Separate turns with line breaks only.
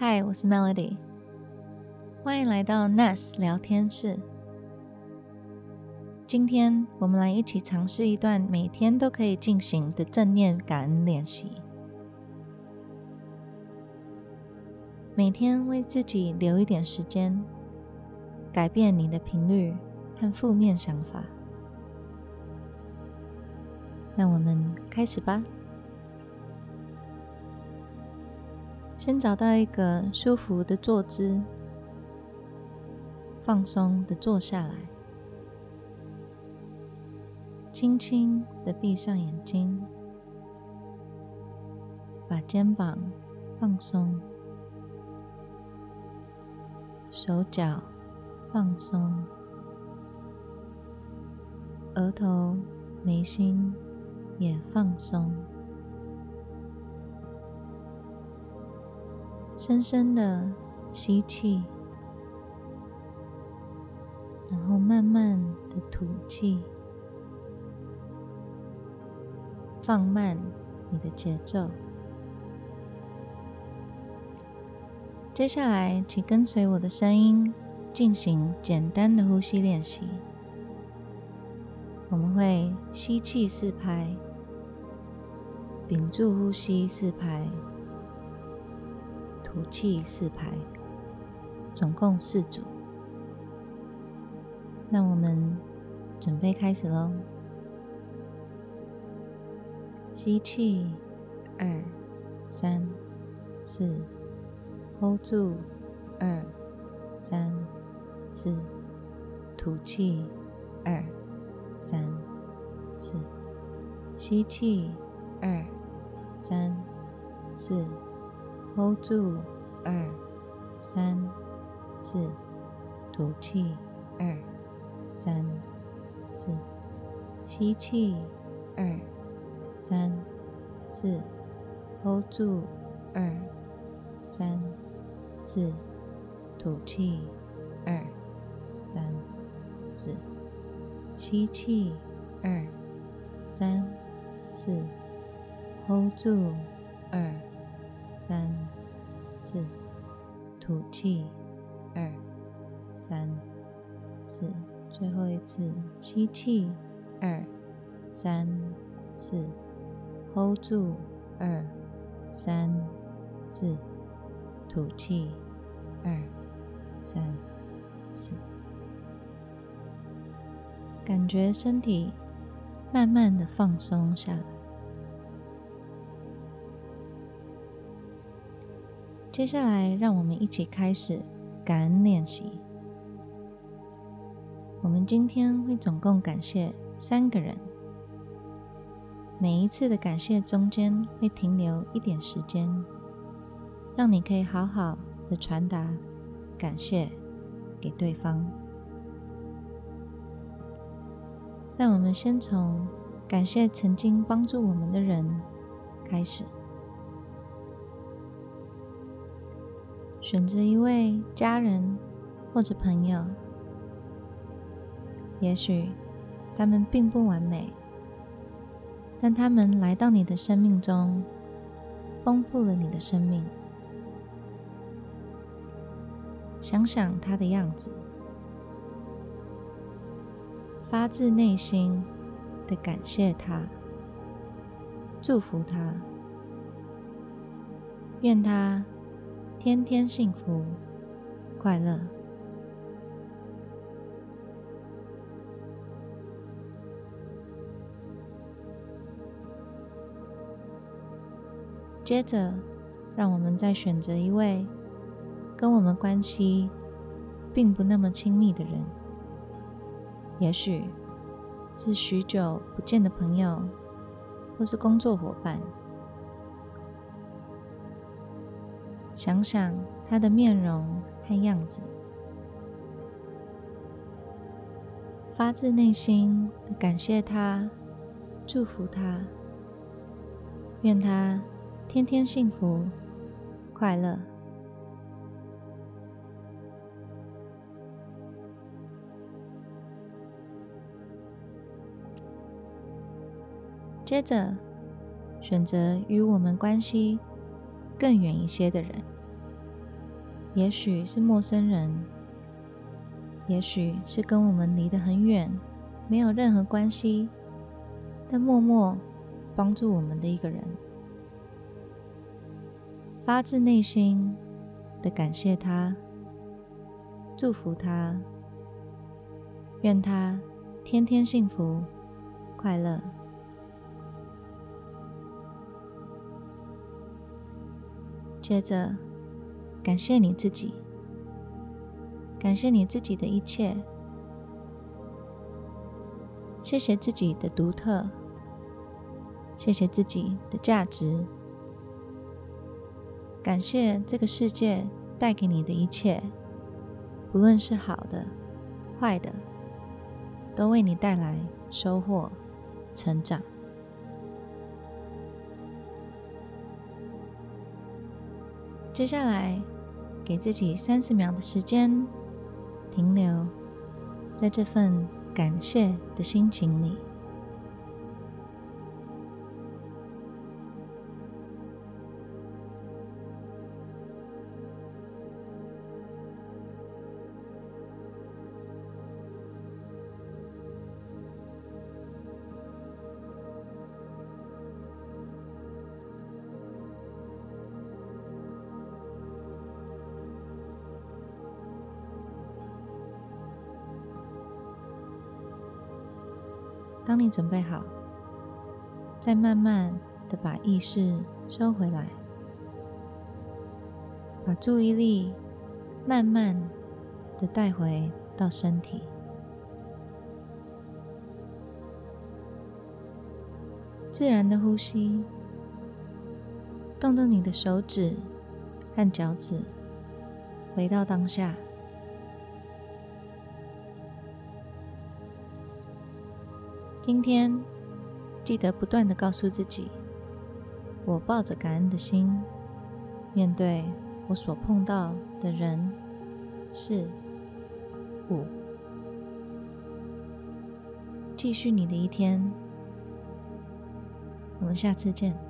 嗨，我是 Melody，欢迎来到 Nest 聊天室。今天我们来一起尝试一段每天都可以进行的正念感恩练习。每天为自己留一点时间，改变你的频率和负面想法。那我们开始吧。先找到一个舒服的坐姿，放松的坐下来，轻轻的闭上眼睛，把肩膀放松，手脚放松，额头、眉心也放松。深深的吸气，然后慢慢的吐气，放慢你的节奏。接下来，请跟随我的声音进行简单的呼吸练习。我们会吸气四拍，屏住呼吸四拍。吐气四排，总共四组。那我们准备开始喽。吸气，二、三、四，hold 住，二、三、四，吐气，二、三、四，吸气，二、三、四。Hold 住，二、三、四，吐气，二、三、四，吸气，二、三、四，hold 住，二、三、四，吐气，二、三、四，吸气，二、三、四，hold 住，二。三、四，吐气，二、三、四，最后一次吸气，二、三、四，hold 住，二、三、四，吐气，二、三、四，感觉身体慢慢的放松下来。接下来，让我们一起开始感恩练习。我们今天会总共感谢三个人，每一次的感谢中间会停留一点时间，让你可以好好的传达感谢给对方。那我们先从感谢曾经帮助我们的人开始。选择一位家人或者朋友，也许他们并不完美，但他们来到你的生命中，丰富了你的生命。想想他的样子，发自内心的感谢他，祝福他，愿他。天天幸福快乐。接着，让我们再选择一位跟我们关系并不那么亲密的人，也许是许久不见的朋友，或是工作伙伴。想想他的面容和样子，发自内心的感谢他，祝福他，愿他天天幸福快乐。接着，选择与我们关系。更远一些的人，也许是陌生人，也许是跟我们离得很远，没有任何关系，但默默帮助我们的一个人，发自内心的感谢他，祝福他，愿他天天幸福快乐。接着，感谢你自己，感谢你自己的一切，谢谢自己的独特，谢谢自己的价值，感谢这个世界带给你的一切，不论是好的、坏的，都为你带来收获、成长。接下来，给自己三十秒的时间，停留在这份感谢的心情里。当你准备好，再慢慢的把意识收回来，把注意力慢慢的带回到身体，自然的呼吸，动动你的手指和脚趾，回到当下。今天，记得不断的告诉自己：我抱着感恩的心，面对我所碰到的人、事、物。继续你的一天，我们下次见。